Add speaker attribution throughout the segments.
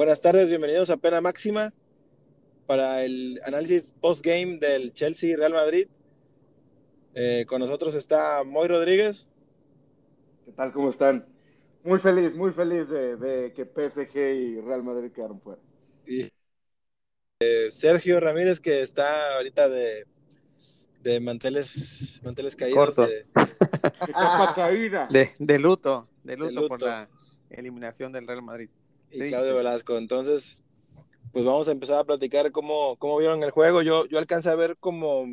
Speaker 1: Buenas tardes, bienvenidos a Pena Máxima para el análisis post-game del Chelsea Real Madrid. Eh, con nosotros está Moy Rodríguez.
Speaker 2: ¿Qué tal? ¿Cómo están? Muy feliz, muy feliz de, que PSG y Real Madrid quedaron fuera.
Speaker 1: Y eh, Sergio Ramírez, que está ahorita de, de manteles, manteles caídos. De,
Speaker 2: caída.
Speaker 3: De, luto, de luto, por la eliminación del Real Madrid
Speaker 1: y Claudio Velasco. Entonces, pues vamos a empezar a platicar cómo, cómo vieron el juego. Yo, yo alcancé a ver como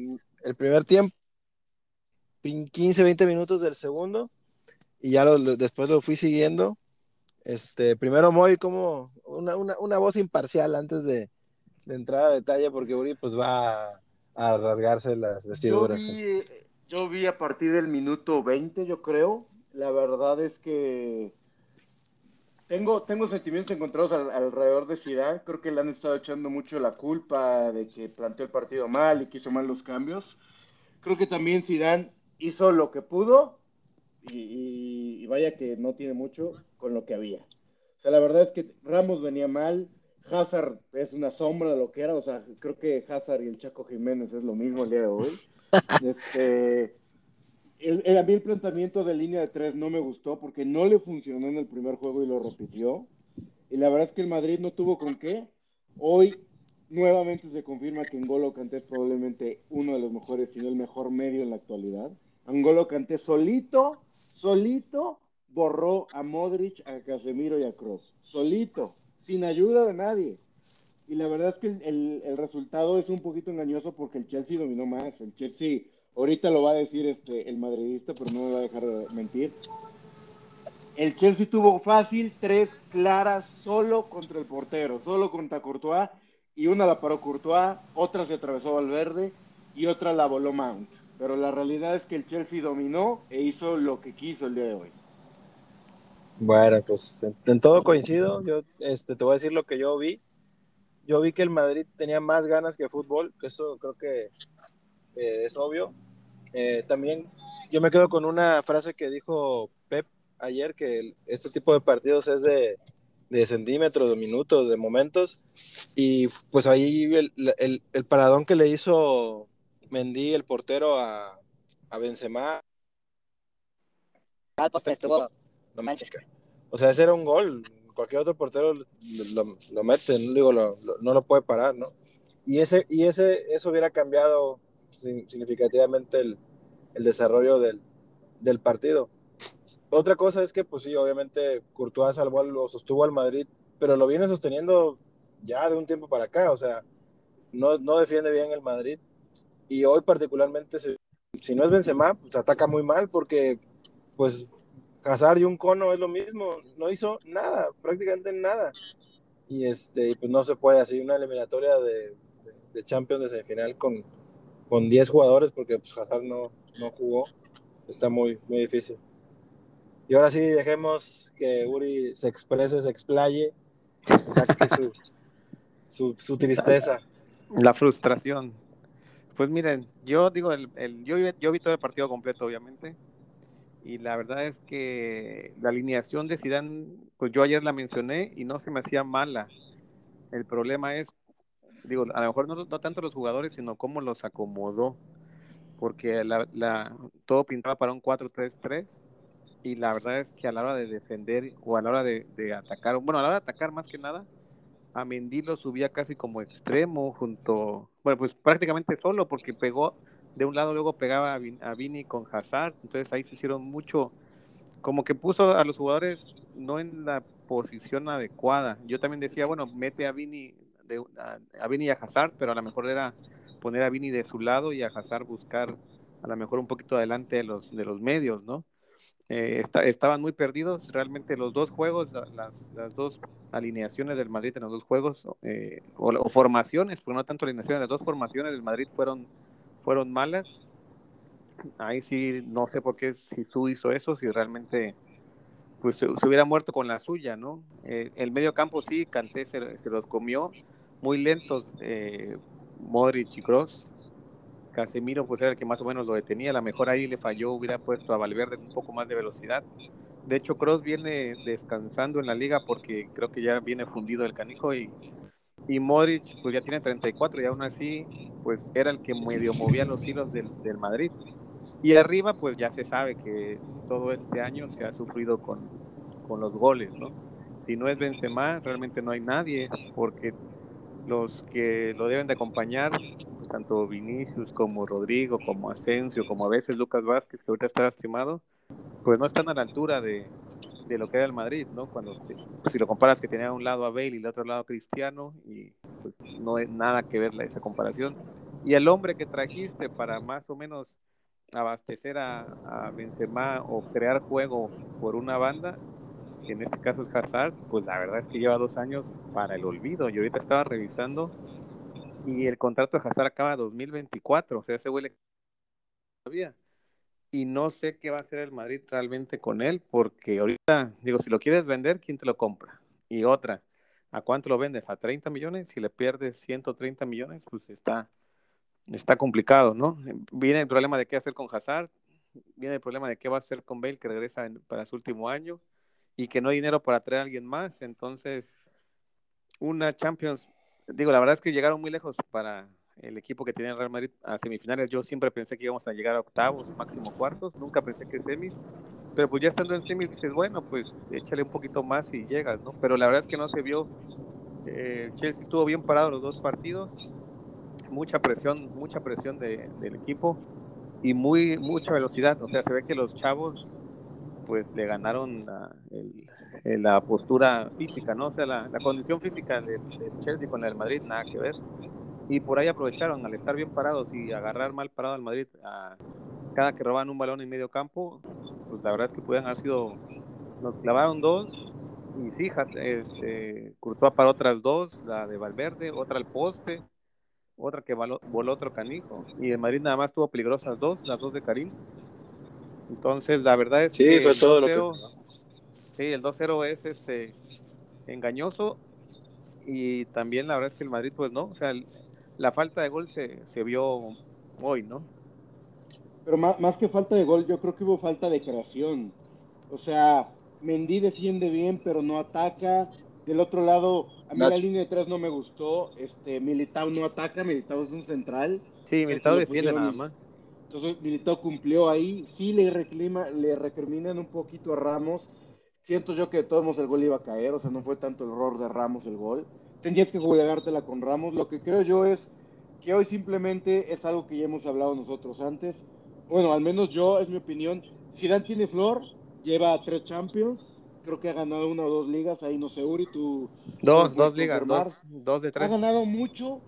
Speaker 1: el primer tiempo, 15, 20 minutos del segundo, y ya lo, después lo fui siguiendo. Este, primero Moy como una, una, una voz imparcial antes de, de, entrar a detalle, porque Uri pues va a, a rasgarse las vestiduras.
Speaker 2: Yo vi, yo vi a partir del minuto 20, yo creo. La verdad es que tengo, tengo sentimientos encontrados alrededor de Zidane. Creo que le han estado echando mucho la culpa de que planteó el partido mal y quiso mal los cambios. Creo que también Zidane hizo lo que pudo y, vaya que no tiene mucho con lo que había. O sea, la verdad es que Ramos venía mal, Hazard es una sombra de lo que era, o sea, creo que Hazard y el Chaco Jiménez es lo mismo el día de hoy. Este, el, a mí el planteamiento de línea de tres no me gustó porque no le funcionó en el primer juego y lo repitió. Y la verdad es que el Madrid no tuvo con qué. Hoy nuevamente se confirma que Ngolo Kanté es probablemente uno de los mejores, si no el mejor medio en la actualidad. Ngolo Kanté solito, solito borró a Modric, a Casemiro y a Kroos. Solito, sin ayuda de nadie. Y la verdad es que el, el resultado es un poquito engañoso porque el Chelsea dominó más. El Chelsea ahorita lo va a decir este, el madridista, pero no me va a dejar mentir. El Chelsea tuvo fácil tres claras solo contra el portero, solo contra Courtois, y una la paró Courtois, otra se atravesó al verde y otra la voló Mount. Pero la realidad es que el Chelsea dominó e hizo lo que quiso el día de hoy.
Speaker 1: Bueno, pues en, todo coincido. Yo este, te voy a decir lo que yo vi. Yo vi que el Madrid tenía más ganas que fútbol, que eso creo que eh, es obvio. Eh, también yo me quedo con una frase que dijo Pep ayer, que este tipo de partidos es de, de, centímetros, de minutos, de momentos, y pues ahí el, el, el paradón que le hizo Mendy, el portero, a, a Benzema.
Speaker 4: Al poste estuvo
Speaker 1: no Manchester. O sea, ese era un gol. Cualquier otro portero lo, lo, mete, no, digo, lo, no lo puede parar, ¿no? Y, ese, y ese, eso hubiera cambiado significativamente el, el desarrollo del, del, partido. Otra cosa es que, pues sí, obviamente Courtois salvó, lo sostuvo al Madrid, pero lo viene sosteniendo ya de un tiempo para acá, o sea, no, no defiende bien el Madrid. Y hoy particularmente, si, no es Benzema, pues ataca muy mal porque, pues, Hazard y un cono es lo mismo, no hizo nada, prácticamente nada. Y este, pues no se puede así una eliminatoria de, de, de Champions de semifinal con, con 10 jugadores, porque pues, Hazard no, no jugó, está muy, muy difícil. Y ahora sí, dejemos que Uri se exprese, se explaye, saque su, su, tristeza.
Speaker 3: La frustración. Pues miren, yo digo, el, el, yo, yo vi todo el partido completo, obviamente, y la verdad es que la alineación de Zidane, pues yo ayer la mencioné y no se me hacía mala. El problema es digo, a lo mejor no, no tanto los jugadores, sino cómo los acomodó, porque la, la, todo pintaba para un 4-3-3 y la verdad es que a la hora de defender o a la hora de, atacar, bueno, a la hora de atacar más que nada, a Mendy lo subía casi como extremo junto, bueno, pues prácticamente solo porque pegó de un lado, luego pegaba a, Vin, a Vini con Hazard, entonces ahí se hicieron mucho, como que puso a los jugadores no en la posición adecuada. Yo también decía, bueno, mete a Vini de, a, a Vini y a Hazard, pero a lo mejor era poner a Vini de su lado y a Hazard buscar a lo mejor un poquito adelante de los, de los medios, ¿no? Eh, está, estaban muy perdidos, realmente los dos juegos, las, las, dos alineaciones del Madrid en los dos juegos, eh, o, formaciones, porque no tanto alineaciones, las dos formaciones del Madrid fueron, fueron malas. Ahí sí, no sé por qué si tú hizo eso, si realmente pues se, hubiera muerto con la suya, ¿no? Eh, el medio campo sí, Canté se, los comió, muy lentos Modric y Cross. Casemiro pues era el que más o menos lo detenía, a lo mejor ahí le falló, hubiera puesto a Valverde un poco más de velocidad, De hecho, Cross viene descansando en la liga porque creo que ya viene fundido el canijo y, y Modric pues ya tiene 34 y aún así pues era el que medio movía los hilos del, del Madrid. Y arriba pues ya se sabe que todo este año se ha sufrido con, con los goles, ¿no? Si no es Benzema, realmente no hay nadie porque los que lo deben de acompañar, pues, tanto Vinicius como Rodrigo, como Asensio, como a veces Lucas Vázquez, que ahorita está lastimado, pues no están a la altura de, de lo que era el Madrid, ¿no? Cuando pues, si lo comparas que tenía un lado a Bale y al otro lado a Cristiano, y pues no es nada que ver esa comparación. Y el hombre que trajiste para más o menos abastecer a, a Benzema o crear juego por una banda, que en este caso es Hazard, pues la verdad es que lleva dos años para el olvido. Yo ahorita estaba revisando y el contrato de Hazard acaba 2024, o sea, se huele todavía. Y no sé qué va a hacer el Madrid realmente con él, porque ahorita, digo, si lo quieres vender, ¿quién te lo compra? Y otra, ¿a cuánto lo vendes? ¿A 30 millones? Si le pierdes 130 millones, pues está, está complicado, ¿no? Viene el problema de qué hacer con Hazard, viene el problema de qué va a hacer con Bale, que regresa para su último año y que no hay dinero para traer a alguien más. Entonces, una Champions, digo, la verdad es que llegaron muy lejos para el equipo que tiene el Real Madrid a semifinales. Yo siempre pensé que íbamos a llegar a octavos, máximo cuartos, nunca pensé que semis. Pero pues ya estando en semis dices, bueno, pues échale un poquito más y llegas, ¿no? Pero la verdad es que no se vio. Eh, Chelsea estuvo bien parado los dos partidos, mucha presión, mucha presión de, del equipo y muy mucha velocidad. O sea, se ve que los chavos pues le ganaron la, el, la postura física, ¿no? O sea, la, la condición física del de Chelsea con del Madrid, nada que ver. Y por ahí aprovecharon, al estar bien parados y agarrar mal parado al Madrid, a, cada que roban un balón en medio campo, pues la verdad es que pueden haber sido, nos clavaron dos, y sí, este, Courtois para otras dos, la de Valverde, otra al poste, otra que voló, voló otro canijo, y el Madrid nada más tuvo peligrosas dos, las dos de Karim, entonces, la verdad es
Speaker 1: que. Fue todo lo que...
Speaker 3: Sí, el 2-0 es este, engañoso. Y también la verdad es que el Madrid, pues no. O sea, la falta de gol se, se vio hoy, ¿no?
Speaker 2: Pero más, más, que falta de gol, yo creo que hubo falta de creación. O sea, Mendy defiende bien, pero no ataca. Del otro lado, a mí la línea de tres no me gustó. Este, Militao no ataca, Militao es un central.
Speaker 3: Sí, Militao defiende nada más.
Speaker 2: Entonces Militao cumplió ahí, sí le, reclima, le recriminan un poquito a Ramos. Siento yo que de todos modos el gol iba a caer, o sea, no fue tanto el error de Ramos el gol. Tendrías que jugártela con Ramos. Lo que creo yo es que hoy simplemente es algo que ya hemos hablado nosotros antes. Bueno, al menos yo, es mi opinión. Zidane tiene flor, lleva tres Champions, creo que ha ganado una o dos ligas, ahí no sé, Uri, tú...
Speaker 3: Dos, dos ligas, dos, dos de tres.
Speaker 2: Ha ganado mucho,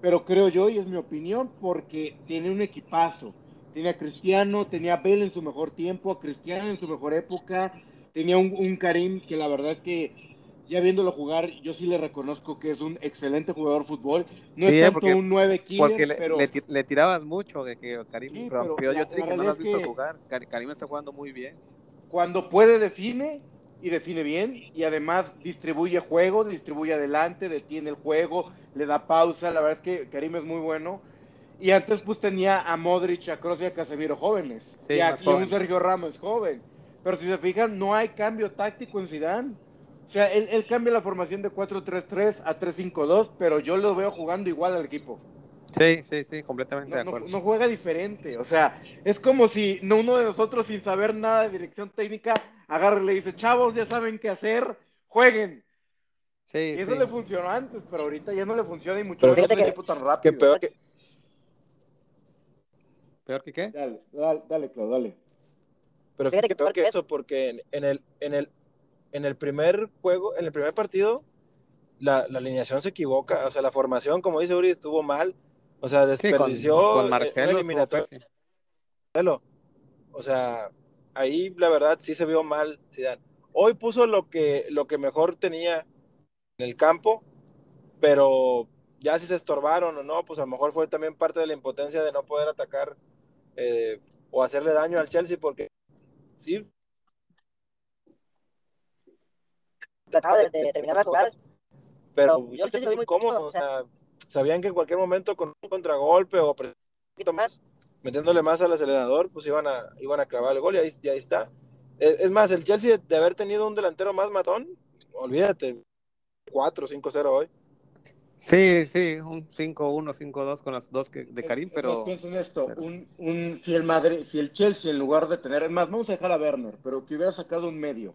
Speaker 2: pero creo yo, y es mi opinión, porque tiene un equipazo. Tiene a Cristiano, tenía a Bell en su mejor tiempo, a Cristiano en su mejor época, tenía un, Karim que la verdad es que ya viéndolo jugar, yo sí le reconozco que es un excelente jugador de fútbol. No es tanto un 9 killer,
Speaker 3: porque le,
Speaker 2: pero...
Speaker 3: le, tirabas mucho que Karim rompió. yo te dije, no lo has visto jugar. Karim está jugando muy bien.
Speaker 2: Cuando puede define, y define bien y además distribuye juego, distribuye adelante, detiene el juego, le da pausa, la verdad es que Karim es muy bueno. Y antes pues tenía a Modric, a Kroos y a Casemiro jóvenes. y aquí un Sergio Ramos joven. Pero si se fijan, no hay cambio táctico en Zidane. O sea, él, él cambia la formación de 4-3-3 a 3-5-2, pero yo lo veo jugando igual al equipo.
Speaker 3: Sí, sí, sí, completamente de acuerdo.
Speaker 2: No, juega diferente, o sea, es como si no uno de nosotros sin saber nada de dirección técnica agarre y le dice, chavos, ya saben qué hacer, jueguen. Sí, y eso le funcionó antes, pero ahorita ya no le funciona y mucho menos un equipo tan rápido.
Speaker 1: Que peor que...
Speaker 3: ¿Peor que qué?
Speaker 2: Dale, dale, dale, Claudio, dale.
Speaker 1: Pero fíjate que peor que eso, porque en el, en el, en el primer juego, en el primer partido, la, la alineación se equivoca, o sea, la formación, como dice Uri, estuvo mal o sea, desperdició
Speaker 3: con, Marcelo.
Speaker 1: O sea, ahí la verdad sí se vio mal Zidane. Hoy puso lo que, lo que mejor tenía en el campo, pero ya si se estorbaron o no, pues a lo mejor fue también parte de la impotencia de no poder atacar eh, o hacerle daño al Chelsea, porque sí.
Speaker 4: Trataba de, terminar las jugadas.
Speaker 1: Pero, yo no sé si muy cómodo, o sea sabían que en cualquier momento con un contragolpe o más, metiéndole más al acelerador, pues iban a, iban a clavar el gol y ahí, ya está. Es, es más, el Chelsea de haber tenido un delantero más matón, olvídate, 4-5-0 hoy.
Speaker 3: Sí, sí, un 5-1, 5-2 con las dos que, de Karim,
Speaker 2: Es-
Speaker 3: pero
Speaker 2: es más, pienso en esto,
Speaker 3: pero-
Speaker 2: un, un, si el Madrid, si el Chelsea en lugar de tener, es más, vamos a dejar a Werner, pero que hubiera sacado un medio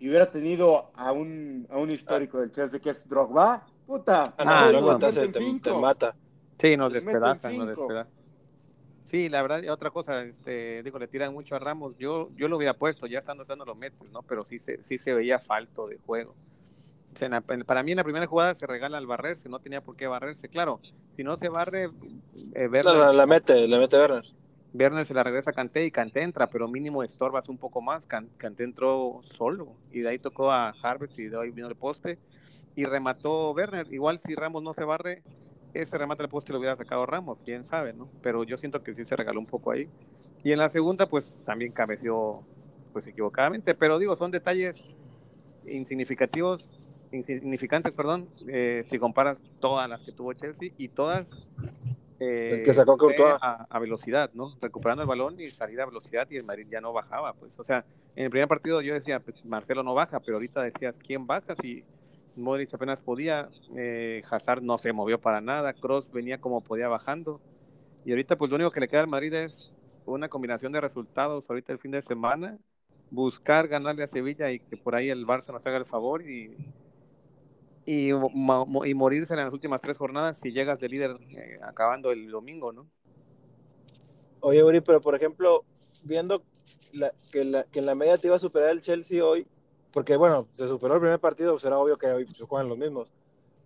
Speaker 2: y hubiera tenido a un, a un histórico del Chelsea que es Drogba, puta,
Speaker 1: Ah,
Speaker 3: Ah,
Speaker 1: no,
Speaker 3: no,
Speaker 1: luego
Speaker 3: no,
Speaker 1: te, te- mata.
Speaker 3: sí, nos despedazan, nos
Speaker 2: cinco.
Speaker 3: Sí, la verdad, otra cosa, este, digo, le tiran mucho a Ramos. Yo, yo lo hubiera puesto, ya estando usando lo metes, ¿no? Pero sí se, sí se veía falto de juego. O sea, en la- en- para mí en la primera jugada se regala al barrerse, no tenía por qué barrerse. Claro, si no se barre, eh, Werner,
Speaker 1: La, la- la mete, mete Werner.
Speaker 3: Werner se la regresa a Kanté y Kanté entra, pero mínimo estorbas un poco más. Can- Kanté entró solo y de ahí tocó a Harvard y de ahí vino el poste y remató Werner. Igual si Ramos no se barre, ese remate al poste lo hubiera sacado Ramos, quién sabe, ¿no? Pero yo siento que sí se regaló un poco ahí. Y en la segunda, pues también cabeció pues equivocadamente, pero digo, son detalles insignificativos, insignificantes, perdón, eh, si comparas todas las que tuvo Chelsea y todas eh,
Speaker 1: que sacó
Speaker 3: a, a velocidad, ¿no? Recuperando el balón y salir a velocidad y el Madrid ya no bajaba, pues, o sea, en el primer partido yo decía, pues Marcelo no baja, pero ahorita decías, ¿quién baja? Si Modric apenas podía, eh, Hazard no se movió para nada, Cross venía como podía bajando, y ahorita pues lo único que le queda al Madrid es una combinación de resultados ahorita el fin de semana, buscar ganarle a Sevilla y que por ahí el Barça nos haga el favor y, y, y morirse en las últimas tres jornadas si llegas de líder eh, acabando el domingo, ¿no?
Speaker 1: Oye, Uri, pero por ejemplo, viendo que, la- que en la media te iba a superar el Chelsea hoy, porque bueno, se superó el primer partido, pues era obvio que hoy se juegan los mismos.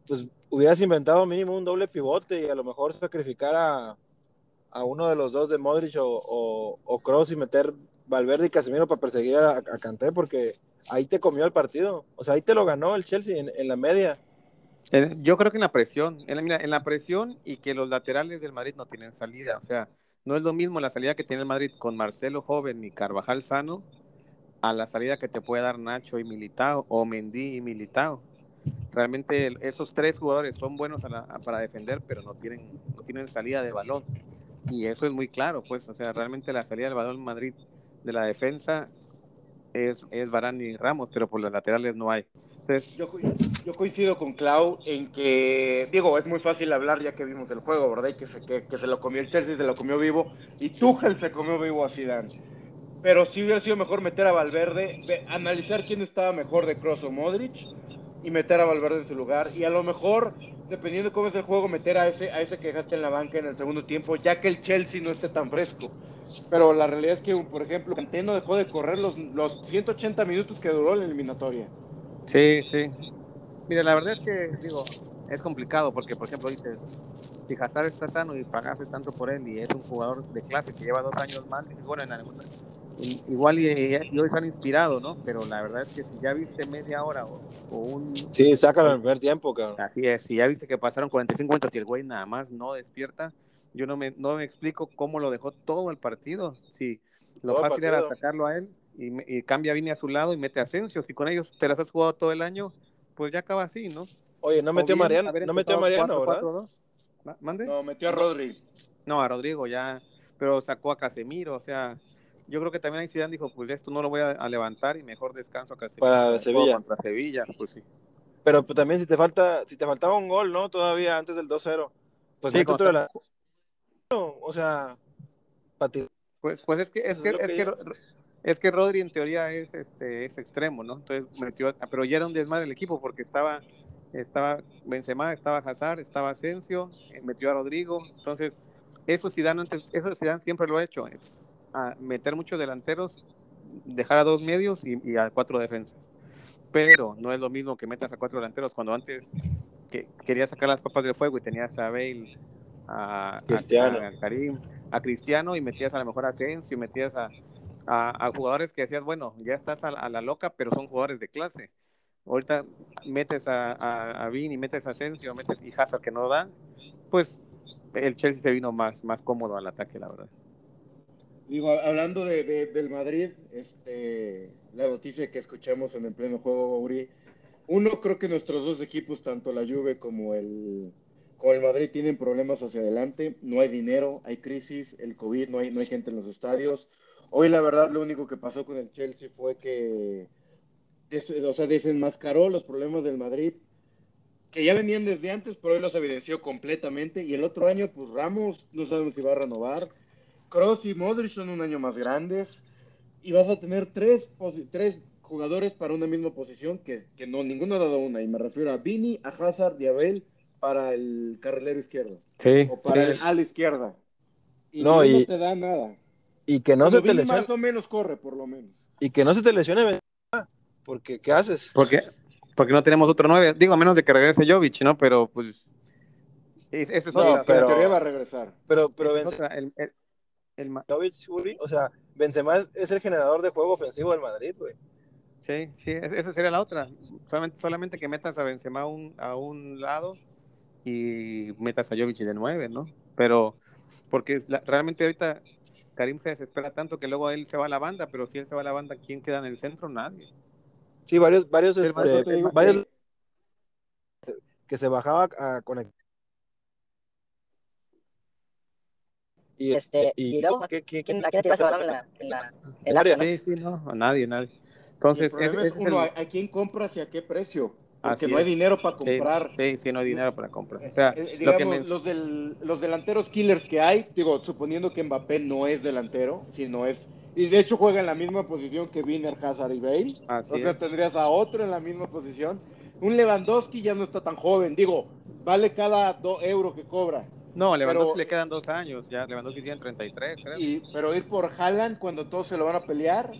Speaker 1: Pues hubieras inventado mínimo un doble pivote y a lo mejor sacrificar a, a uno de los dos de Modric o, o, o Kroos y meter Valverde y Casemiro para perseguir a, a Kanté, porque ahí te comió el partido. O sea, ahí te lo ganó el Chelsea en, en la media.
Speaker 3: Yo creo que en la presión, en la, en la presión y que los laterales del Madrid no tienen salida, o sea, no es lo mismo la salida que tiene el Madrid con Marcelo joven y Carvajal sano a la salida que te puede dar Nacho y Militao o Mendy y Militao. Realmente esos tres jugadores son buenos a la- a- para defender, pero no tienen, no tienen salida de balón. Y eso es muy claro, pues, o sea, realmente la salida del balón Madrid de la defensa es, es Varane y Ramos, pero por los laterales no hay. Entonces,
Speaker 2: Yo, yo coincido con Clau en que, digo, es muy fácil hablar ya que vimos el juego, ¿verdad? Y que se, que, que se lo comió el Chelsea, se lo comió vivo, y Tuchel se comió vivo a Zidane. Pero sí hubiera sido mejor meter a Valverde, ve- analizar quién estaba mejor de Kroos o Modric, y meter a Valverde en su lugar, y a lo mejor, dependiendo de cómo es el juego, meter a ese, a ese que dejaste en la banca en el segundo tiempo, ya que el Chelsea no esté tan fresco. Pero la realidad es que, por ejemplo, Kanté no dejó de correr los, los 180 minutos que duró la eliminatoria.
Speaker 3: Sí, sí. Mira, la verdad es que, digo, es complicado porque, por ejemplo, dices, si Hazard está sano y pagaste tanto por él y es un jugador de clase que lleva dos años más, dices, bueno, en i- igual y, y hoy se han inspirado, ¿no? Pero la verdad es que si ya viste media hora o, o un...
Speaker 1: Sí, sácalo en el primer tiempo, cabrón.
Speaker 3: Así es, si ya viste que pasaron 45 minutos y el güey nada más no despierta, yo no me, no me explico cómo lo dejó todo el partido. Si lo
Speaker 1: Todo
Speaker 3: fácil era sacarlo a él y, me- y cambia a Vini a su lado y mete a Asensio. Si con ellos te las has jugado todo el año, pues ya acaba así, ¿no?
Speaker 1: Oye, no metió
Speaker 3: bien
Speaker 1: Mariano, no metió a Mariano, ¿verdad?
Speaker 3: 4-4-2. Ma- ¿Mande?
Speaker 2: No, metió a Rodri.
Speaker 3: No, a Rodrigo ya, pero sacó a Casemiro, o sea, yo creo que también ahí Zidane dijo, pues esto no lo voy a, a levantar y mejor descanso a Casemiro.
Speaker 1: Para Sevilla.
Speaker 3: Contra Sevilla, pues sí.
Speaker 1: Pero pues, también si te falta, si te faltaba un gol, ¿no? Todavía antes del 2-0. Pues
Speaker 3: Sí,
Speaker 1: a la- O sea, para ti.
Speaker 3: Pues, pues es que es
Speaker 1: Eso
Speaker 3: que,
Speaker 1: es lo
Speaker 3: es
Speaker 1: que
Speaker 3: que, es que Rodri en teoría es este es extremo, ¿no? Entonces metió, pero ya era un desmadre el equipo porque estaba estaba Benzema, estaba Hazard, estaba Asensio, eh, metió a Rodrigo, entonces eso Zidane antes, eso Zidane siempre lo ha hecho, es, a meter muchos delanteros, dejar a dos medios y, y a cuatro defensas. Pero no es lo mismo que metas a cuatro delanteros cuando antes que quería sacar las papas del fuego y tenías a Bale, a,
Speaker 1: Cristiano.
Speaker 3: a Karim, a Cristiano y metías a lo mejor a Asensio, metías a, a, a jugadores que decías, bueno, ya estás a, la- a la loca, pero son jugadores de clase. Ahorita metes a, a, a Vini, metes a Asensio, metes y Hazard que no da, pues el Chelsea se vino más, más cómodo al ataque, la verdad.
Speaker 2: Digo, hablando de, de- del Madrid, este, la noticia que escuchamos en el pleno juego, Uri, uno creo que nuestros dos equipos, tanto la Juve como el, como el Madrid, tienen problemas hacia adelante, no hay dinero, hay crisis, el COVID, no hay, no hay gente en los estadios. Hoy la verdad lo único que pasó con el Chelsea fue que, o sea, desenmascaró los problemas del Madrid, que ya venían desde antes, pero hoy los evidenció completamente. Y el otro año, pues Ramos, no sabemos si va a renovar. Kroos y Modric son un año más grandes. Y vas a tener tres, posi- tres jugadores para una misma posición, que, que no, ninguno ha dado una. Y me refiero a Vini, a Hazard y a Bale para el carrilero izquierdo.
Speaker 3: Sí,
Speaker 2: O para
Speaker 3: sí.
Speaker 2: el ala izquierda. Y
Speaker 1: No,
Speaker 2: no,
Speaker 1: y-
Speaker 2: te da nada.
Speaker 1: Y que no se te lesione,
Speaker 2: más o menos corre, por lo menos.
Speaker 1: y que no se te lesione porque ¿qué haces?
Speaker 3: Porque, porque no tenemos otro nueve. Digo, a menos de que regrese Jovic, ¿no? Pero pues. es- Eso es
Speaker 1: No,
Speaker 3: otra.
Speaker 1: Pero-
Speaker 2: teoría va a regresar.
Speaker 1: Pero, pero
Speaker 3: es
Speaker 1: Benzema,
Speaker 3: otra. El- el- el ma-
Speaker 1: Uri, o sea, Benzema es, es el generador de juego ofensivo del Madrid, güey.
Speaker 3: Sí, sí, es- esa sería la otra. Solamente, solamente que metas a Benzema a un, a un lado y metas a Jovic de nueve, ¿no? Pero, porque es la- realmente ahorita Karim se desespera tanto que luego él se va a la banda, pero si él se va a la banda, ¿quién queda en el centro? Nadie.
Speaker 1: Sí, varios, varios, este, varios
Speaker 2: que-
Speaker 1: que se bajaba a conectar. Y,
Speaker 4: Este,
Speaker 1: y,
Speaker 4: y luego,
Speaker 1: ¿qué- qué-
Speaker 4: ¿Quién,
Speaker 1: qué-
Speaker 4: ¿A quién le balón en la, en la,
Speaker 1: área,
Speaker 4: ¿no?
Speaker 3: Sí, sí, no, a nadie, nadie. Entonces,
Speaker 2: el problema
Speaker 3: ese-
Speaker 2: es,
Speaker 3: ese es
Speaker 2: uno,
Speaker 3: el-
Speaker 2: ¿a, quién compras y a qué precio? Porque
Speaker 3: Así
Speaker 2: no hay
Speaker 3: es.
Speaker 2: dinero para comprar.
Speaker 3: Sí, sí, no hay dinero para comprar. O sea,
Speaker 2: Eh,
Speaker 3: lo que
Speaker 2: digamos, los, del- los delanteros killers que hay, digo, suponiendo que Mbappé no es delantero, sino es, y de hecho juega en la misma posición que Wiener, Hazard y Bale,
Speaker 3: Así
Speaker 2: o sea,
Speaker 3: es.
Speaker 2: tendrías a otro en la misma posición. Un Lewandowski ya no está tan joven, digo, vale cada do euro que cobra,
Speaker 3: No, a Lewandowski
Speaker 2: pero-
Speaker 3: le quedan dos años, ya Lewandowski tiene 33, creo.
Speaker 2: y, pero ir por Haaland cuando todos se lo van a pelear,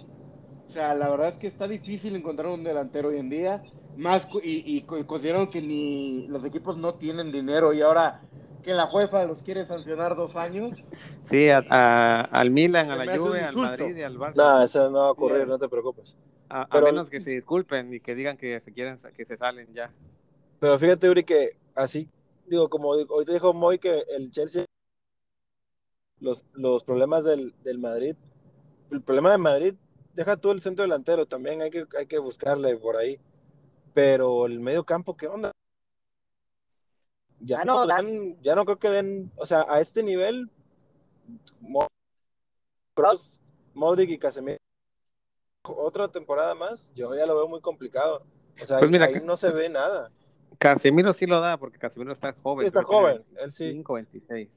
Speaker 2: o sea, la verdad es que está difícil encontrar un delantero hoy en día, más y, y co- consideraron que ni los equipos no tienen dinero y ahora que la UEFA los quiere sancionar dos años,
Speaker 3: Sí, a- a- al Milan, a la Juve, al. Madrid y al Barça.
Speaker 1: No, eso no va a ocurrir, no te preocupes.
Speaker 3: A, a
Speaker 1: Pero-
Speaker 3: menos que se disculpen y que digan que se quieren que se salen ya.
Speaker 1: Pero fíjate, Uri, que así, digo, como ahorita dijo Moy que el Chelsea, los, los problemas del, del Madrid, el problema de Madrid, deja tú el centro delantero, también hay que, hay que buscarle por ahí. Pero el medio campo, ¿qué onda? Ya
Speaker 4: Ah,
Speaker 1: no,
Speaker 4: no,
Speaker 1: dan- ya no creo que den, o sea, a este nivel, Kroos, Modric y Casemiro, otra temporada más, yo ya lo veo muy complicado. O sea,
Speaker 3: Pues mira
Speaker 1: ahí no se ve nada.
Speaker 3: Casemiro sí lo da, porque Casemiro está joven.
Speaker 1: Sí, está joven, él sí.
Speaker 3: 25, 26.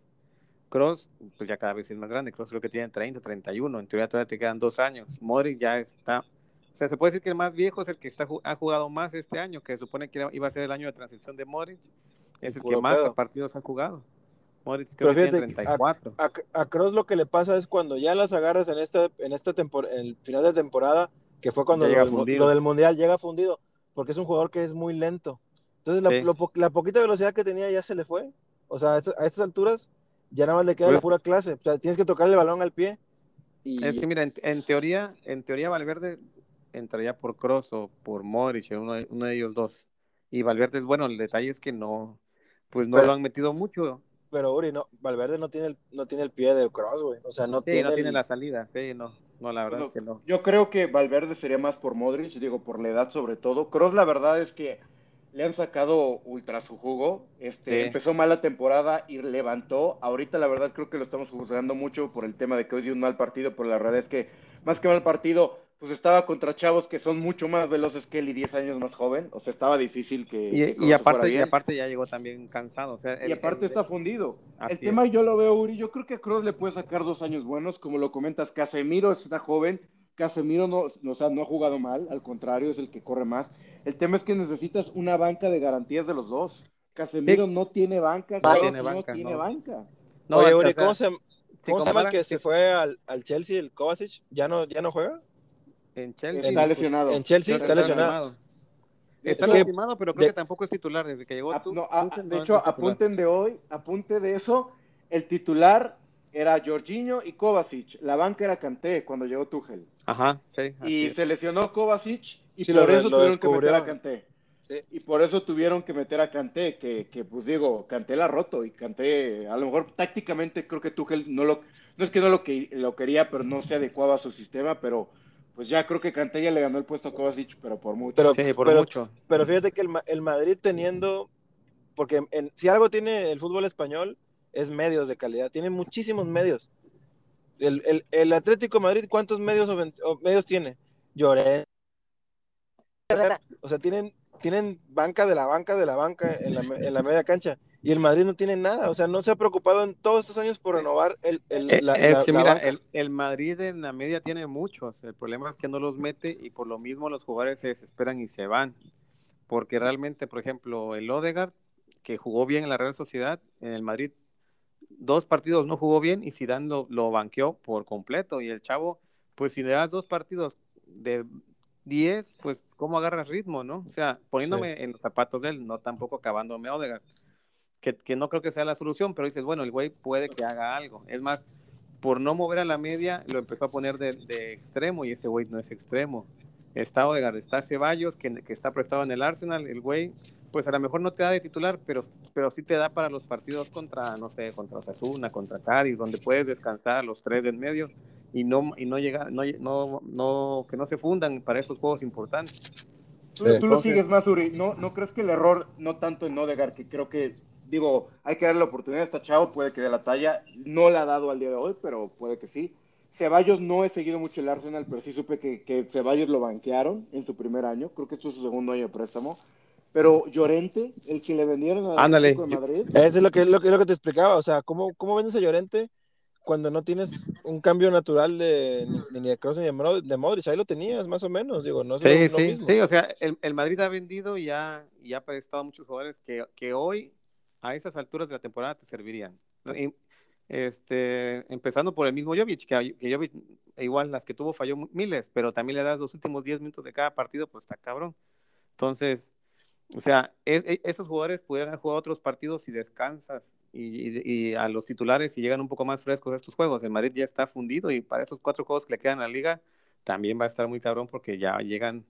Speaker 3: Cross, pues ya cada vez es más grande. Cross creo que tiene 30, 31. En teoría todavía te quedan dos años. Modric ya está. O sea, se puede decir que el más viejo es el que está, ha jugado más este año, que se supone que iba a ser el año de transición de Modric. Es el que más partidos ha jugado.
Speaker 1: Pero
Speaker 3: creo que tiene
Speaker 1: que a-
Speaker 3: 34.
Speaker 1: A, a Cross lo que le pasa es cuando ya las agarras en esta, en esta tempor- en el final de temporada, que fue cuando lo, lo del mundial llega fundido, porque es un jugador que es muy lento. Entonces la,
Speaker 3: Sí.
Speaker 1: lo po- la poquita velocidad que tenía ya se le fue. O sea, a estas, a estas alturas ya nada más le queda la
Speaker 3: Pues-
Speaker 1: pura clase. O sea, tienes que tocarle el balón al pie. Y
Speaker 3: Es que mira, en, en teoría, en teoría Valverde entraría por Cross o por Modric, uno de, uno de ellos dos. Y Valverde es bueno, el detalle es que no, pues no
Speaker 1: Pero-
Speaker 3: lo han metido mucho.
Speaker 1: Pero Uri, no, Valverde no tiene el, no tiene el pie de Cross, güey. O sea, no
Speaker 3: Sí,
Speaker 1: tiene,
Speaker 3: no
Speaker 1: el-
Speaker 3: tiene la salida, sí, no, no, la verdad
Speaker 2: No,
Speaker 3: es que no.
Speaker 2: Yo creo que Valverde sería más por Modric, digo, por la edad sobre todo. Kroos, la verdad es que le han sacado ultra su jugo. Este,
Speaker 3: Sí.
Speaker 2: Empezó mal la temporada y levantó. Ahorita, la verdad, creo que lo estamos juzgando mucho por el tema de que hoy dio un mal partido, pero la verdad es que, más que mal partido, pues estaba contra chavos que son mucho más veloces que él y 10 años más joven. O sea, estaba difícil que. que
Speaker 3: Y,
Speaker 2: Kroos
Speaker 3: y aparte, y aparte ya llegó también cansado. o sea,
Speaker 2: Y
Speaker 3: el-
Speaker 2: aparte
Speaker 3: el-
Speaker 2: está fundido. El tema
Speaker 3: es.
Speaker 2: yo lo veo, Uri, yo creo que a Kroos le puede sacar dos años buenos, como lo comentas, Casemiro está joven, Casemiro no, no, o sea, no ha jugado mal, al contrario, es el que corre más. El tema es que necesitas una banca de garantías de los dos. Casemiro
Speaker 3: Sí.
Speaker 2: no tiene banca,
Speaker 4: No
Speaker 3: tiene
Speaker 2: no
Speaker 3: banca,
Speaker 2: tiene
Speaker 3: no.
Speaker 2: banca.
Speaker 3: No,
Speaker 1: Oye,
Speaker 3: o
Speaker 1: Uri,
Speaker 3: sea,
Speaker 1: ¿cómo se, cómo se llama el que se fue al, al Chelsea, el Kovacic? ¿Ya no, ¿Ya no juega?
Speaker 3: En Chelsea.
Speaker 2: Está lesionado.
Speaker 1: En Chelsea está lesionado.
Speaker 3: Está
Speaker 1: Es
Speaker 3: lesionado, pero creo
Speaker 1: de-
Speaker 3: que tampoco es titular desde que llegó
Speaker 2: Ah,
Speaker 3: tú.
Speaker 2: no, ah, de
Speaker 3: no
Speaker 2: hecho, apunten de hoy, apunte de eso, el titular era Jorginho y Kovacic, la banca era Kanté cuando llegó Tuchel.
Speaker 3: Ajá, sí.
Speaker 2: y
Speaker 3: es.
Speaker 2: se lesionó Kovacic y
Speaker 1: Sí,
Speaker 2: por
Speaker 1: lo-
Speaker 2: eso
Speaker 1: lo
Speaker 2: tuvieron que meter a. Kanté.
Speaker 1: Sí.
Speaker 2: Y por eso tuvieron que meter a Kanté, que, que pues digo, Kanté la ha roto y Kanté, a lo mejor tácticamente creo que Tuchel no lo, no es que no lo, que, lo quería, pero no se adecuaba a su sistema, pero pues ya creo que Kanté ya le ganó el puesto a Kovacic, pero por mucho.
Speaker 1: Pero,
Speaker 3: Sí, por
Speaker 1: pero-
Speaker 3: mucho.
Speaker 1: Pero fíjate que el, Ma- el Madrid teniendo, porque en- si algo tiene el fútbol español, es medios de calidad, tiene muchísimos medios. El, el, el Atlético de Madrid, ¿cuántos medios, ofens- o medios tiene? Lloré. O sea, tienen, tienen banca de la banca de la banca en la, en la media cancha. Y el Madrid no tiene nada. O sea, no se ha preocupado en todos estos años por renovar el, el-
Speaker 3: Eh,
Speaker 1: la,
Speaker 3: es que
Speaker 1: la
Speaker 3: mira, el, el Madrid en la media tiene muchos. El problema es que no los mete y por lo mismo los jugadores se desesperan y se van. Porque realmente, por ejemplo, el Odegaard, que jugó bien en la Real Sociedad, en el Madrid, dos partidos no jugó bien y Zidane lo, lo banqueó por completo. Y el chavo, pues si le das dos partidos de 10, pues cómo agarras ritmo, ¿no? O sea, poniéndome en los zapatos de él, no tampoco acabándome Odegaard. Que, que no creo que sea la solución, pero dices, bueno, el güey puede que haga algo. Es más, por no mover a la media, lo empezó a poner de, de extremo y ese güey no es extremo. Está Odegaard, está Ceballos, que, que está prestado en el Arsenal, el güey, pues a lo mejor no te da de titular, pero, pero sí te da para los partidos contra, no sé, contra Osasuna, contra Cádiz, donde puedes descansar los tres del medio y no, y no llegar, no, no, no, que no se fundan para esos juegos importantes.
Speaker 2: Tú, lo sigues más, Uri. ¿No, ¿No crees que el error, no tanto en Odegaard, que creo que, digo, hay que darle la oportunidad a esta chavo, puede que dé la talla, no la ha dado al día de hoy, pero puede que sí. Ceballos no he seguido mucho el Arsenal, pero sí supe que, que Ceballos lo banquearon en su primer año, creo que esto es su segundo año de préstamo. Pero Llorente, el que le vendieron al
Speaker 3: Ándale,
Speaker 2: de Madrid,
Speaker 1: Eso es lo que, lo, que, lo que te explicaba. O sea, ¿cómo, cómo vendes a Llorente cuando no tienes un cambio natural de ni, ni de Kroos ni de Mo- de Modric? Ahí lo tenías, más o menos. Digo, no sé.
Speaker 3: Sí,
Speaker 1: lo
Speaker 3: sí,
Speaker 1: mismo.
Speaker 3: sí, o sea, el, el Madrid ha vendido y ha, y ha prestado muchos jugadores que, que hoy, a esas alturas de la temporada, te servirían. Este, empezando por el mismo Jovic, que, que Jovic, igual las que tuvo falló miles, pero también le das los últimos 10 minutos de cada partido, pues está cabrón. Entonces, o sea, e- e- esos jugadores pudieran haber jugado otros partidos si descansas y, y- y a los titulares y llegan un poco más frescos a estos juegos. El Madrid ya está fundido y para esos cuatro juegos que le quedan a la liga también va a estar muy cabrón porque ya llegan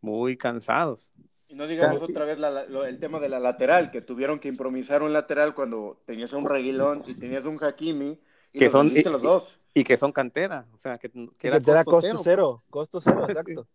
Speaker 3: muy cansados.
Speaker 2: Y no digamos
Speaker 3: sí.
Speaker 2: otra vez la- lo- el tema de la lateral, que tuvieron que improvisar un lateral cuando tenías un Reguilón y tenías un Hakimi, y
Speaker 3: Que
Speaker 2: los
Speaker 3: son- y-
Speaker 2: los dos.
Speaker 3: Y que son cantera, o sea, que, que
Speaker 1: Sí,
Speaker 3: era
Speaker 1: da
Speaker 3: costo
Speaker 1: costo
Speaker 3: cero.
Speaker 1: cero. Costo cero, exacto.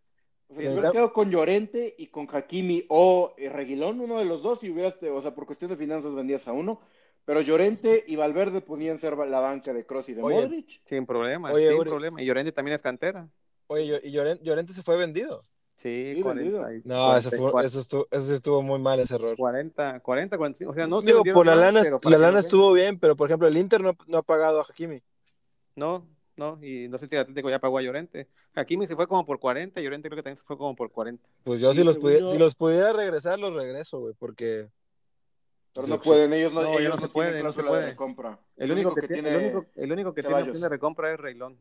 Speaker 2: O sea, quedado con Llorente y con Hakimi o eh, Reguilón, uno de los dos, y hubieras, o sea, por cuestión de finanzas vendías a uno, pero Llorente y Valverde podían ser la banca de Kroos y de
Speaker 1: Oye,
Speaker 2: Modric.
Speaker 3: Sin problema,
Speaker 1: Oye,
Speaker 3: sin
Speaker 1: Uri.
Speaker 3: problema. Y Llorente también es cantera.
Speaker 1: Oye, y Llorente, Llorente se fue vendido.
Speaker 3: Sí,
Speaker 2: Sí,
Speaker 3: 40,
Speaker 2: vendido.
Speaker 3: y
Speaker 1: No, eso, fue,
Speaker 3: 44,
Speaker 1: eso, estuvo, eso sí estuvo muy mal ese error.
Speaker 3: 40, 40, 45. O sea, no se
Speaker 1: Digo,
Speaker 3: vendieron
Speaker 1: por la lana, la lana estuvo bien, pero por ejemplo, el Inter no, no ha pagado a Hakimi.
Speaker 3: No, no, y no sé si el Atlético ya pagó a Llorente. Hakimi se fue como por 40, Llorente creo que también se fue como por 40.
Speaker 1: Pues yo
Speaker 2: Sí,
Speaker 1: si, los pudiera,
Speaker 2: yo-
Speaker 1: si los pudiera regresar, los regreso, güey, porque
Speaker 2: Pero no
Speaker 1: sí.
Speaker 2: pueden, ellos no,
Speaker 3: No,
Speaker 2: ellos
Speaker 3: no
Speaker 2: no
Speaker 3: se
Speaker 2: tienen
Speaker 3: puede, no se
Speaker 2: cláusula
Speaker 3: puede.
Speaker 2: de recompra.
Speaker 3: El único que, tiene, el único, que tiene opción de recompra es Reilón.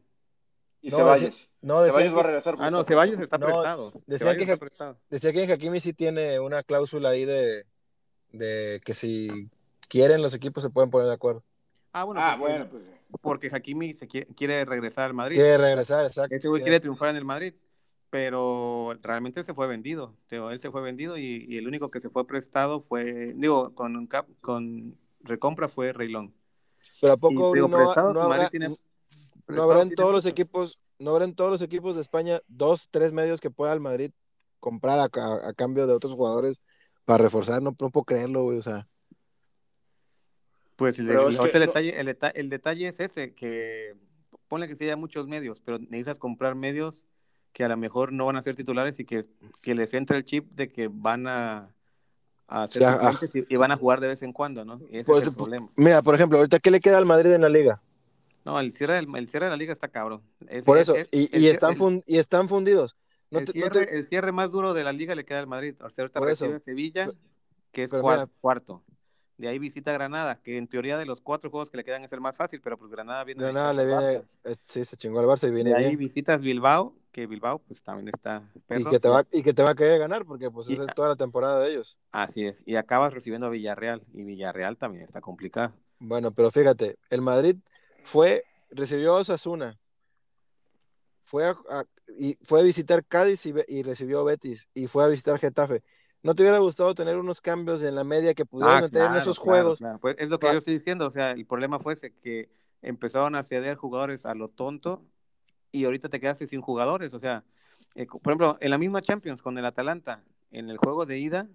Speaker 2: Y
Speaker 1: No,
Speaker 2: Ceballos.
Speaker 1: no, decían
Speaker 2: Ceballos va a
Speaker 1: que,
Speaker 2: regresar.
Speaker 3: Ah, no, Ceballos está
Speaker 1: No,
Speaker 3: prestado.
Speaker 1: decían
Speaker 3: Ceballos
Speaker 1: que
Speaker 3: está prestado.
Speaker 1: decía que Hakimi sí tiene una cláusula ahí de, de que si quieren los equipos se pueden poner de acuerdo.
Speaker 3: Ah, bueno,
Speaker 2: Ah,
Speaker 3: porque,
Speaker 2: bueno, pues.
Speaker 3: porque Hakimi se quiere, quiere regresar al Madrid.
Speaker 1: Quiere regresar, exacto.
Speaker 3: Ese güey quiere triunfar en el Madrid, pero realmente él se fue vendido. Digo, Él se fue vendido y, y el único que se fue prestado fue, digo, con, cap- con recompra fue Reilón.
Speaker 1: Pero a
Speaker 3: Y,
Speaker 1: poco
Speaker 3: digo,
Speaker 1: no,
Speaker 3: prestado,
Speaker 1: no habrá,
Speaker 3: tiene-
Speaker 1: no habrá en todos los equipos, no habrá en todos los equipos de España dos, tres medios que pueda el Madrid comprar a, a cambio de otros jugadores para reforzar. No, no puedo creerlo, güey. O sea,
Speaker 3: Pues el, el-
Speaker 2: que
Speaker 3: el detalle, el, el detalle es ese, que ponle que sí haya muchos medios, pero necesitas comprar medios que a lo mejor no van a ser titulares y que, que les entre el chip de que van a,
Speaker 1: Sí, ah,
Speaker 3: y, y van a jugar de vez en cuando, ¿no? Y ese
Speaker 1: Pues,
Speaker 3: es el problema.
Speaker 1: mira, por ejemplo, ahorita, ¿qué le queda al Madrid en la liga?
Speaker 3: No, el cierre, del- el cierre de la liga está cabrón. Es-
Speaker 1: Por
Speaker 3: es-
Speaker 1: eso,
Speaker 3: es-
Speaker 1: y, y están y están fundidos. No
Speaker 3: el,
Speaker 1: te- no
Speaker 3: cierre,
Speaker 1: te-
Speaker 3: el cierre más duro de la liga le queda al Madrid. Ahorita
Speaker 1: Por eso.
Speaker 3: recibe Sevilla, que es cuarto. De ahí visita Granada, que en teoría de los cuatro juegos que le quedan es el más fácil, pero pues Granada viene
Speaker 1: Granada le viene,
Speaker 3: Barça.
Speaker 1: eh, sí, se chingó al Barça y viene
Speaker 3: De ahí
Speaker 1: bien.
Speaker 3: visitas Bilbao, que Bilbao pues también está
Speaker 1: Y
Speaker 3: perro.
Speaker 1: que, te va, y que te va a querer ganar, porque pues
Speaker 3: Y-
Speaker 1: esa es toda la temporada de ellos.
Speaker 3: Así es. Y acabas recibiendo a Villarreal, y Villarreal también está complicado.
Speaker 1: Bueno, pero fíjate, el Madrid fue, recibió a Osasuna, fue a, a- y fue a visitar Cádiz y, recibió Betis, y fue a visitar Getafe. ¿No te hubiera gustado tener unos cambios en la media que pudieran
Speaker 3: Ah,
Speaker 1: meter en esos
Speaker 3: claro,
Speaker 1: juegos?
Speaker 3: claro. Pues es lo que yo estoy diciendo. O sea, el problema fue ese, que empezaron a ceder jugadores a lo tonto y ahorita te quedaste sin jugadores. O sea, eh, por ejemplo, en la misma Champions con el Atalanta, en el juego de ida,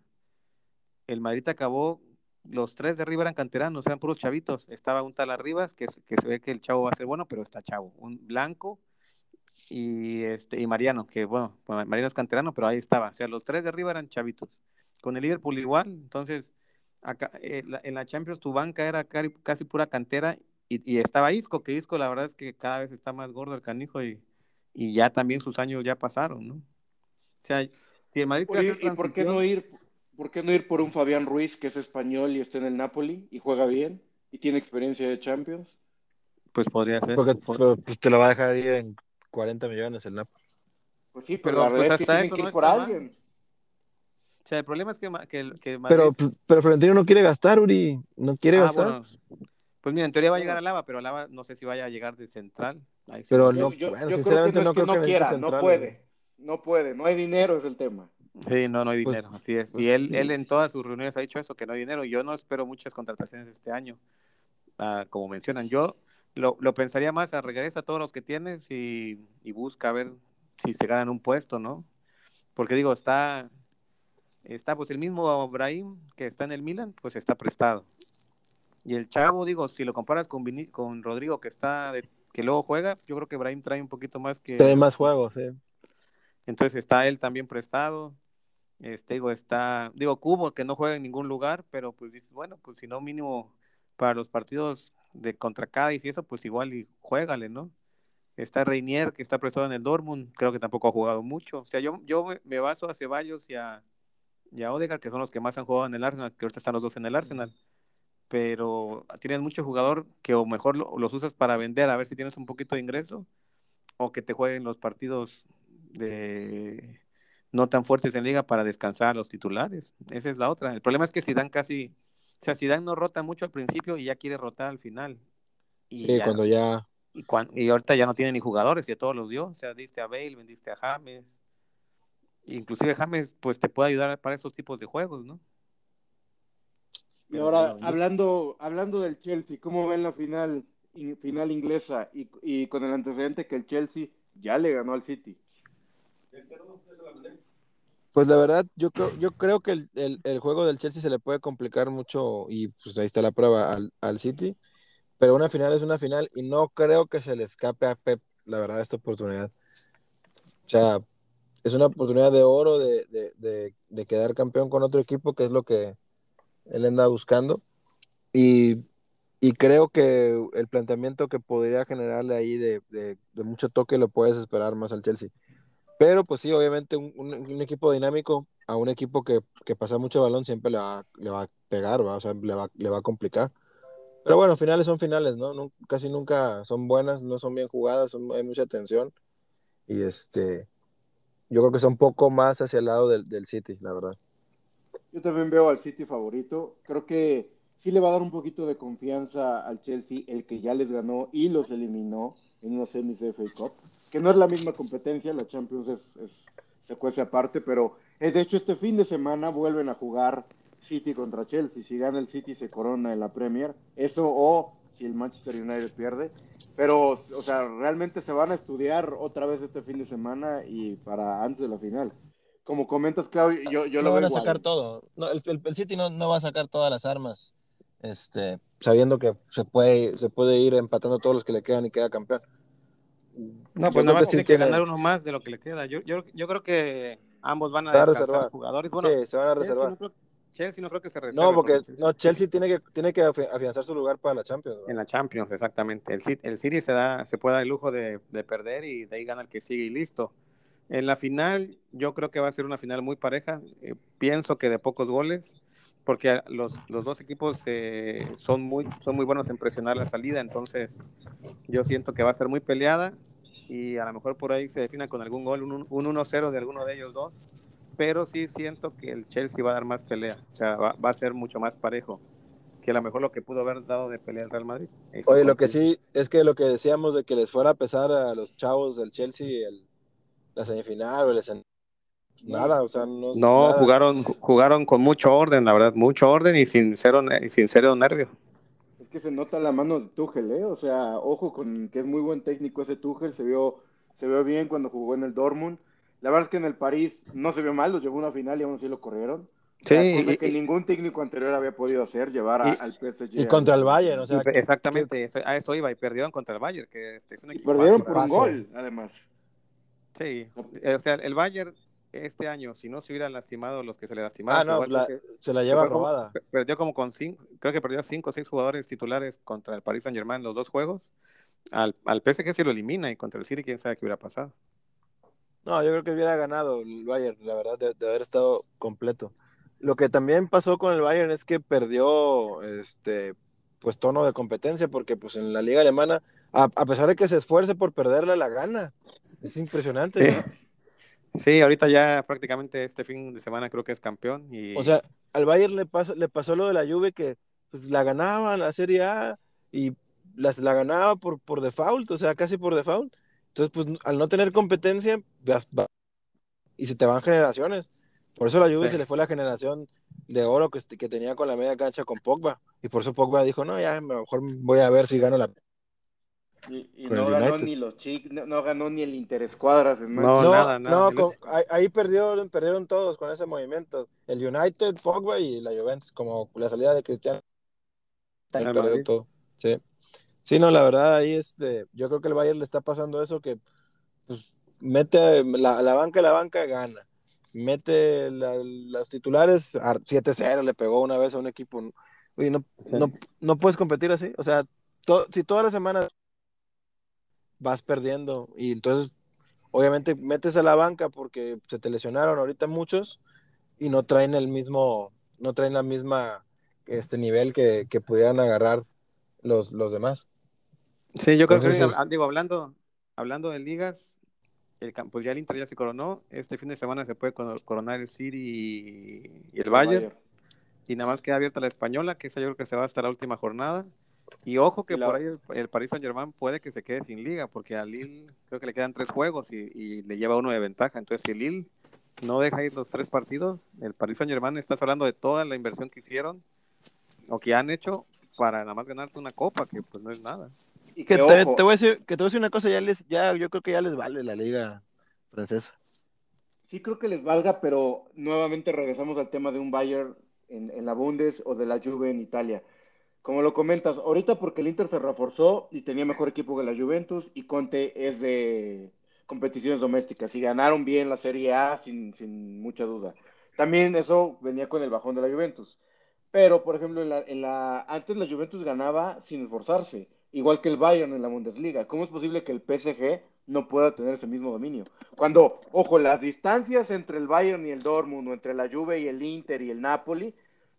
Speaker 3: el Madrid acabó los tres de arriba eran canteranos, eran puros chavitos. Estaba un tal Arribas, que, que se ve que el chavo va a ser bueno, pero está chavo. Un blanco y, este, y Mariano, que bueno, Mariano es canterano, pero ahí estaba. O sea, los tres de arriba eran chavitos. Con el Liverpool igual, entonces acá, eh, en la Champions tu banca era casi, pura cantera y, estaba Isco, que Isco la verdad es que cada vez está más gordo el canijo y, y ya también sus años ya pasaron, ¿no? O sea, si el Madrid...
Speaker 2: ¿Y por qué no ir ¿por qué no ir por un Fabián Ruiz que es español y está en el Napoli y juega bien y tiene experiencia de Champions?
Speaker 3: Pues podría ser.
Speaker 1: Porque pues, te lo va a dejar ir en 40 millones el Napoli.
Speaker 2: Pues sí, pero, la pues hasta es que ir por alguien.
Speaker 3: O sea, el problema es que, que, que
Speaker 1: pero, pero Florentino no quiere gastar, Uri. No quiere ah, gastar.
Speaker 3: pues mira, en teoría va a llegar a Lava, pero Lava no sé si vaya a llegar de central.
Speaker 2: pero no, yo, bueno, sinceramente creo que no, quiera, no puede. No puede, no hay dinero, es el tema.
Speaker 3: Sí, no, no hay pues, dinero, así es. y pues él, él en todas sus reuniones ha dicho eso, que no hay dinero. Yo no espero muchas contrataciones este año, ah, como mencionan. Yo lo, lo, pensaría más a regresa a todos los que tienes y, y, busca a ver si se ganan un puesto, ¿no? Porque digo, está, está pues el mismo Brahim que está en el Milan, pues está prestado. Y el chavo, digo, si lo comparas con, con Rodrigo que está que luego juega, yo creo que Brahim trae un poquito más que...
Speaker 1: Trae más juegos, sí.
Speaker 3: Entonces está él también prestado. Este, digo, está, digo, Cubo, que no juega en ningún lugar, pero pues dices, bueno, pues si no, mínimo para los partidos de contra Cádiz y eso, pues igual y juégale, ¿no? Está Reinier, que está prestado en el Dortmund, creo que tampoco ha jugado mucho. O sea, yo, yo me baso a Ceballos y a, y a Odegaard, que son los que más han jugado en el Arsenal, que ahorita están los dos en el Arsenal. Pero tienes mucho jugador que o mejor los usas para vender, a ver si tienes un poquito de ingreso, o que te jueguen los partidos de no tan fuertes en liga para descansar a los titulares. Esa es la otra. El problema es que Zidane casi, o sea, Zidane no rota mucho al principio y ya quiere rotar al final.
Speaker 1: Y sí, cuando ya...
Speaker 3: Y, y ahorita ya no tiene ni jugadores, y a todos los dio. O sea, diste a Bale, vendiste a James. Inclusive James, pues te puede ayudar para esos tipos de juegos, ¿no?
Speaker 2: Y ahora, hablando, hablando del Chelsea, ¿cómo ven la final, final inglesa y, y con el antecedente que el Chelsea ya le ganó al City?
Speaker 1: Pues la verdad, yo creo, yo creo que el, juego del Chelsea se le puede complicar mucho y pues ahí está la prueba al, City, pero una final es una final y no creo que se le escape a Pep, la verdad, esta oportunidad. O sea, es una oportunidad de oro de, quedar campeón con otro equipo, que es lo que él anda buscando. Y, y creo que el planteamiento que podría generarle ahí de, mucho toque lo puedes esperar más al Chelsea. Pero pues sí, obviamente un, equipo dinámico a un equipo que, pasa mucho balón siempre le va, le va a pegar, ¿va? O sea, le va, le va a complicar. Pero bueno, finales son finales, ¿no? Casi nunca son buenas, no son bien jugadas, hay mucha tensión. Y este, yo creo que son un poco más hacia el lado del, del City, la verdad.
Speaker 2: Yo también veo al City favorito. Creo que sí le va a dar un poquito de confianza al Chelsea, el que ya les ganó y los eliminó en una semis de FA Cup, que no es la misma competencia, la Champions es, se cuece aparte, pero eh, de hecho este fin de semana vuelven a jugar City contra Chelsea, si gana el City se corona en la Premier, eso o si el Manchester United pierde, pero o sea, realmente se van a estudiar otra vez este fin de semana y para antes de la final. Como comentas, Claudio, yo, yo
Speaker 1: no
Speaker 2: lo
Speaker 1: van a sacar todo. No, el, el, City no, no va a sacar todas las armas este, sabiendo que se puede, se puede ir empatando todos los que le quedan y queda campeón.
Speaker 3: No, pues nada más tiene que ganar uno más de lo que le queda. Yo, yo, yo creo que ambos van a,
Speaker 1: reservar
Speaker 3: jugadores.
Speaker 1: sí, se van a reservar.
Speaker 3: Chelsea no creo, que se reserve.
Speaker 1: No, porque no, Chelsea tiene que, tiene que afianzar su lugar para la Champions.
Speaker 3: En la Champions, exactamente. El, el City se, da, se puede dar el lujo de, de perder y de ahí gana el que sigue y listo. En la final, yo creo que va a ser una final muy pareja. Eh, pienso que de pocos goles porque los, los dos equipos eh, son, muy, son muy buenos en presionar la salida, entonces yo siento que va a ser muy peleada y a lo mejor por ahí se defina con algún gol, un, 1-0 de alguno de ellos dos, pero sí siento que el Chelsea va a dar más pelea, o sea, va, va, a ser mucho más parejo que a lo mejor lo que pudo haber dado de pelea el Real Madrid.
Speaker 1: Oye, lo que sí es que lo que decíamos de que les fuera a pesar a los chavos del Chelsea el, la semifinal o el escenario nada, o sea, no.
Speaker 3: No, jugaron, jugaron con mucho orden, la verdad, mucho orden y sin cero, sin cero nervio.
Speaker 2: Es que se nota la mano de Tuchel, ¿eh? O sea, ojo con que es muy buen técnico ese Tuchel, se vio, se vio bien cuando jugó en el Dortmund. La verdad es que en el París no se vio mal, los llevó a una final y aún así lo corrieron.
Speaker 3: Sí,
Speaker 2: La cosa
Speaker 3: y-
Speaker 2: que
Speaker 3: y-
Speaker 2: ningún técnico anterior había podido hacer, llevar a-
Speaker 3: Y-
Speaker 2: al PSG.
Speaker 1: Y contra el Bayern, o sea,
Speaker 3: y-
Speaker 1: que-
Speaker 3: exactamente, eso- a eso iba, y perdieron contra el Bayern, que es un
Speaker 2: Y
Speaker 3: equipo
Speaker 2: perdieron por un gol, además.
Speaker 3: Sí, o sea, el Bayern este año, si no se hubieran lastimado los que se le lastimaron,
Speaker 1: Ah, no, la- se la lleva
Speaker 3: como-
Speaker 1: robada.
Speaker 3: pe- perdió como con cinco, creo que perdió cinco o seis jugadores titulares contra el Paris Saint Germain los dos juegos. Al, al PSG se lo elimina y contra el City quién sabe qué hubiera pasado.
Speaker 1: No, yo creo que hubiera ganado el Bayern, la verdad, de, de haber estado completo. Lo que también pasó con el Bayern es que perdió este pues tono de competencia, porque pues en la liga alemana, a, a pesar de que se esfuerce por perderla, la gana. Es impresionante.
Speaker 3: Sí.
Speaker 1: ¿no?
Speaker 3: Sí, ahorita ya prácticamente este fin de semana creo que es campeón y
Speaker 1: O sea, al Bayern le pasó, le pasó lo de la Juve que pues, la ganaba la Serie A y las, la ganaba por, por default, o sea, casi por default. Entonces, pues al no tener competencia, vas- y se te van generaciones. Por eso la Juve
Speaker 3: Sí.
Speaker 1: se le fue la generación de oro que, que tenía con la media cancha con Pogba. Y por eso Pogba dijo, no, ya mejor voy a ver si gano la...
Speaker 2: Y, y no ganó
Speaker 1: United.
Speaker 2: ni los Chic, no, no ganó ni el Interescuadras.
Speaker 3: No,
Speaker 1: No,
Speaker 3: nada, nada.
Speaker 1: no, con- ahí, perdió, perdieron todos con ese movimiento. El United, Pogba y la Juventus, como la salida de Cristiano. Ahí perdió
Speaker 3: Madrid.
Speaker 1: todo. Sí. Sí, no, la verdad, ahí este, yo creo que el Bayern le está pasando eso que pues, mete la, la banca, la banca gana. Mete la- los titulares, a 7-0 le pegó una vez a un equipo. Oye, no,
Speaker 3: Sí.
Speaker 1: no, no puedes competir así. O sea, to- si todas las semanas vas perdiendo y entonces obviamente metes a la banca porque se te lesionaron ahorita muchos y no traen el mismo, no traen la misma este nivel que, que pudieran agarrar los, los demás.
Speaker 3: Sí, yo creo que
Speaker 1: Entonces es-
Speaker 3: digo, hablando, hablando de ligas, el, pues ya el Inter ya se coronó, este fin de semana se puede coro- coronar el City y, y el Bayern, y nada más queda abierta la española, que esa yo creo que se va hasta la última jornada. Y ojo que
Speaker 2: Y la-
Speaker 3: por ahí el, el Paris Saint Germain puede que se quede sin liga, porque a Lille creo que le quedan tres juegos y, y le lleva uno de ventaja. Entonces, si Lille no deja ir los tres partidos, el Paris Saint Germain estás hablando de toda la inversión que hicieron o que han hecho para nada más ganarse una copa, que pues no es nada.
Speaker 2: Y
Speaker 1: Que
Speaker 2: que,
Speaker 1: te, te voy a decir, que te voy a decir una cosa, ya les, ya, yo creo que ya les vale la liga francesa.
Speaker 2: sí creo que les valga, pero nuevamente regresamos al tema de un Bayern en, en la Bundes o de la Juve en Italia. Como lo comentas, ahorita porque el Inter se reforzó y tenía mejor equipo que la Juventus y Conte es de competiciones domésticas y ganaron bien la Serie A sin, sin mucha duda. También eso venía con el bajón de la Juventus. Pero, por ejemplo, en la, en la, antes la Juventus ganaba sin esforzarse, igual que el Bayern en la Bundesliga. ¿Cómo es posible que el PSG no pueda tener ese mismo dominio? Cuando, ojo, las distancias entre el Bayern y el Dortmund, o entre la Juve y el Inter y el Napoli,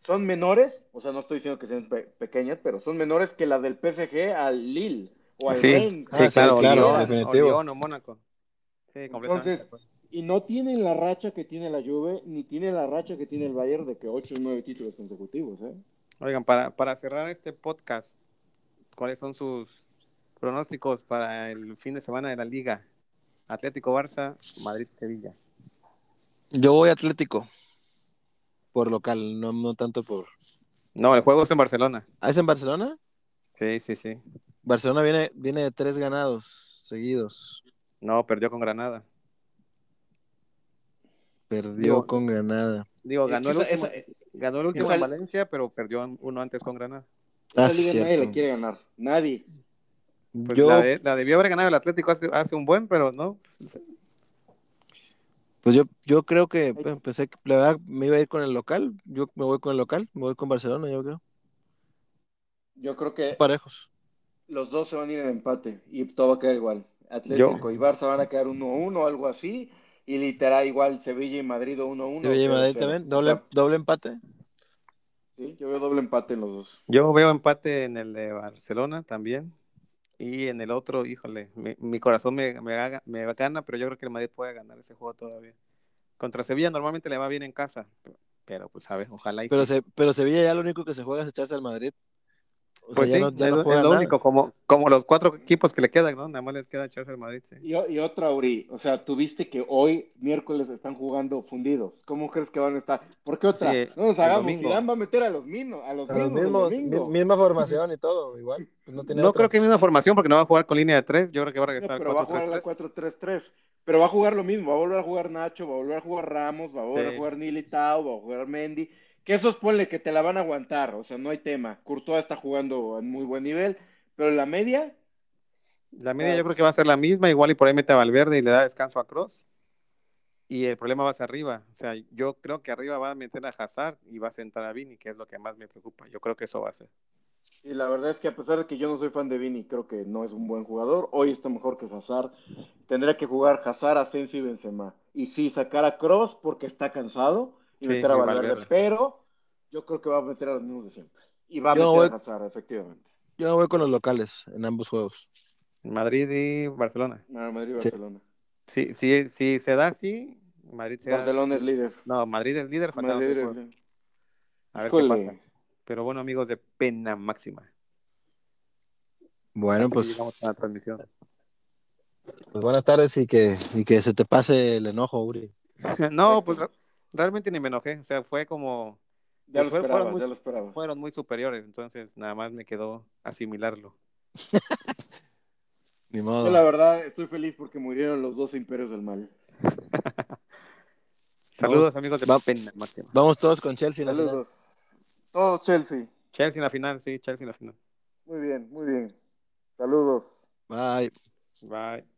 Speaker 2: son menores, o sea, no estoy diciendo que sean pe- pequeñas, pero son menores que las del PSG al Lille o al
Speaker 3: Sí,
Speaker 2: Rennes.
Speaker 3: sí,
Speaker 1: Ah, sí,
Speaker 3: claro, o
Speaker 1: claro,
Speaker 3: Lyon, o
Speaker 1: definitivo.
Speaker 3: O Mónaco. Sí, completamente.
Speaker 2: Entonces. Y no tienen la racha que tiene la Juve, ni tiene la racha que tiene el Bayern de que 8 o 9 títulos consecutivos, ¿eh?
Speaker 3: Oigan, para, para cerrar este podcast, ¿cuáles son sus pronósticos para el fin de semana de la Liga? Atlético Barça, Madrid Sevilla.
Speaker 1: Yo voy Atlético por local, no, no tanto por.
Speaker 3: No, el juego es en Barcelona.
Speaker 1: ¿Ah, es en Barcelona?
Speaker 3: Sí, sí, sí.
Speaker 1: Barcelona viene, viene de tres ganados seguidos.
Speaker 3: No, perdió con Granada.
Speaker 1: Perdió
Speaker 3: Digo-
Speaker 1: con Granada.
Speaker 3: Digo,
Speaker 2: Es
Speaker 3: ganó el último,
Speaker 2: esa-
Speaker 3: ganó el último
Speaker 2: esa-
Speaker 3: en Valencia, pero perdió uno antes con Granada.
Speaker 1: Ah,
Speaker 2: liga nadie le quiere ganar. Nadie.
Speaker 3: Pues
Speaker 1: Yo,
Speaker 3: la, de- la debió haber ganado el Atlético hace, hace un buen, pero no.
Speaker 1: Pues yo, yo creo que pues, pensé que la verdad me iba a ir con el local. Yo me voy con el local, me voy con Barcelona, yo creo.
Speaker 2: Yo creo que
Speaker 1: Parejos.
Speaker 2: los dos se van a ir en empate y todo va a quedar igual. Atlético y Barça van a quedar 1-1 o algo así. Y literal, igual Sevilla y Madrid 1-1.
Speaker 1: Sevilla y Madrid
Speaker 2: 0-0.
Speaker 1: también.
Speaker 2: O
Speaker 1: Doble,
Speaker 2: sea,
Speaker 1: doble empate.
Speaker 2: sí, yo veo doble empate en los dos.
Speaker 3: Yo veo empate en el de Barcelona también. Y en el otro, híjole, mi, mi corazón me, me, haga- me gana, pero yo creo que el Madrid puede ganar ese juego todavía. Contra Sevilla normalmente le va bien en casa, pero pues ver, ojalá y
Speaker 1: Pero,
Speaker 3: sí.
Speaker 1: se, pero Sevilla ya lo único que se juega es echarse al Madrid. O sea,
Speaker 3: Pues
Speaker 1: ya
Speaker 3: sí,
Speaker 1: no, ya
Speaker 3: es,
Speaker 1: no
Speaker 3: es lo
Speaker 1: nada.
Speaker 3: único, como, como los cuatro equipos que le quedan, ¿no? Nada más les queda echarse al Madrid. sí.
Speaker 2: Y, y otra, Uri, o sea, tuviste que hoy, miércoles, están jugando fundidos. ¿Cómo crees que van a estar? ¿Por qué otra?
Speaker 3: Sí,
Speaker 2: no nos hagamos. Zidane va a meter a los mismos, a los
Speaker 1: A los
Speaker 2: mismos,
Speaker 1: misma formación y todo, igual. Pues no tiene
Speaker 3: No creo que misma formación porque no va a jugar con línea de tres. Yo creo que va a
Speaker 2: No,
Speaker 3: regresar
Speaker 2: va a jugar la
Speaker 3: 4-3-3.
Speaker 2: 4-3-3. Pero va a jugar lo mismo, va a volver a jugar Nacho, va a volver a jugar Ramos, va a volver
Speaker 3: Sí.
Speaker 2: a jugar Militao, va a jugar Mendy. Que esos ponle que te la van a aguantar, o sea, no hay tema. Courtois está jugando en muy buen nivel, pero la media,
Speaker 3: La media yo creo que va a ser la misma, igual y por ahí mete a Valverde y le da descanso a Cross. Y el problema va a ser arriba. O sea, yo creo que arriba va a meter a Hazard y va a sentar a Vini, que es lo que más me preocupa. Yo creo que eso va a ser.
Speaker 2: y la verdad es que a pesar de que yo no soy fan de Vini, creo que no es un buen jugador, hoy está mejor que Hazard. Tendría que jugar Hazard, Asensio y Benzema. Y sí, sacar a Cross porque está cansado y
Speaker 3: Sí,
Speaker 2: meter a Valverde,
Speaker 3: Valverde.
Speaker 2: pero yo creo que va a meter a los mismos de siempre. Y va a
Speaker 1: Yo
Speaker 2: meter
Speaker 1: voy-
Speaker 2: a Hazard, efectivamente.
Speaker 1: Yo voy con los locales en ambos juegos.
Speaker 3: Madrid y Barcelona.
Speaker 2: Madrid y
Speaker 1: Sí.
Speaker 2: Barcelona.
Speaker 3: Si, si, si se da así, Madrid será...
Speaker 2: Barcelona es líder.
Speaker 3: No, Madrid es líder.
Speaker 2: Madrid es líder.
Speaker 3: A ver
Speaker 2: Híjole.
Speaker 3: qué pasa. Pero bueno, amigos, de pena máxima.
Speaker 1: Bueno,
Speaker 3: Hasta
Speaker 1: pues,
Speaker 3: llegamos a la transmisión.
Speaker 1: pues buenas tardes y que, y que se te pase el enojo, Uri.
Speaker 3: no, pues realmente ni me enojé. O sea, fue como...
Speaker 2: Ya
Speaker 3: Pues
Speaker 2: lo
Speaker 3: fue-
Speaker 2: esperabas,
Speaker 3: fueron muy-
Speaker 2: ya lo esperabas.
Speaker 3: Fueron muy superiores, entonces nada más me quedó asimilarlo.
Speaker 1: Ni
Speaker 2: Yo
Speaker 1: modo.
Speaker 2: la verdad estoy feliz porque murieron los dos imperios del mal.
Speaker 3: Saludos, amigos de
Speaker 1: va-
Speaker 3: pena.
Speaker 1: Vamos todos con Chelsea. en la final.
Speaker 2: Saludos. Todos Chelsea.
Speaker 3: Chelsea en la final, sí, Chelsea en la final.
Speaker 2: Muy bien, muy bien. Saludos.
Speaker 1: Bye.
Speaker 3: Bye.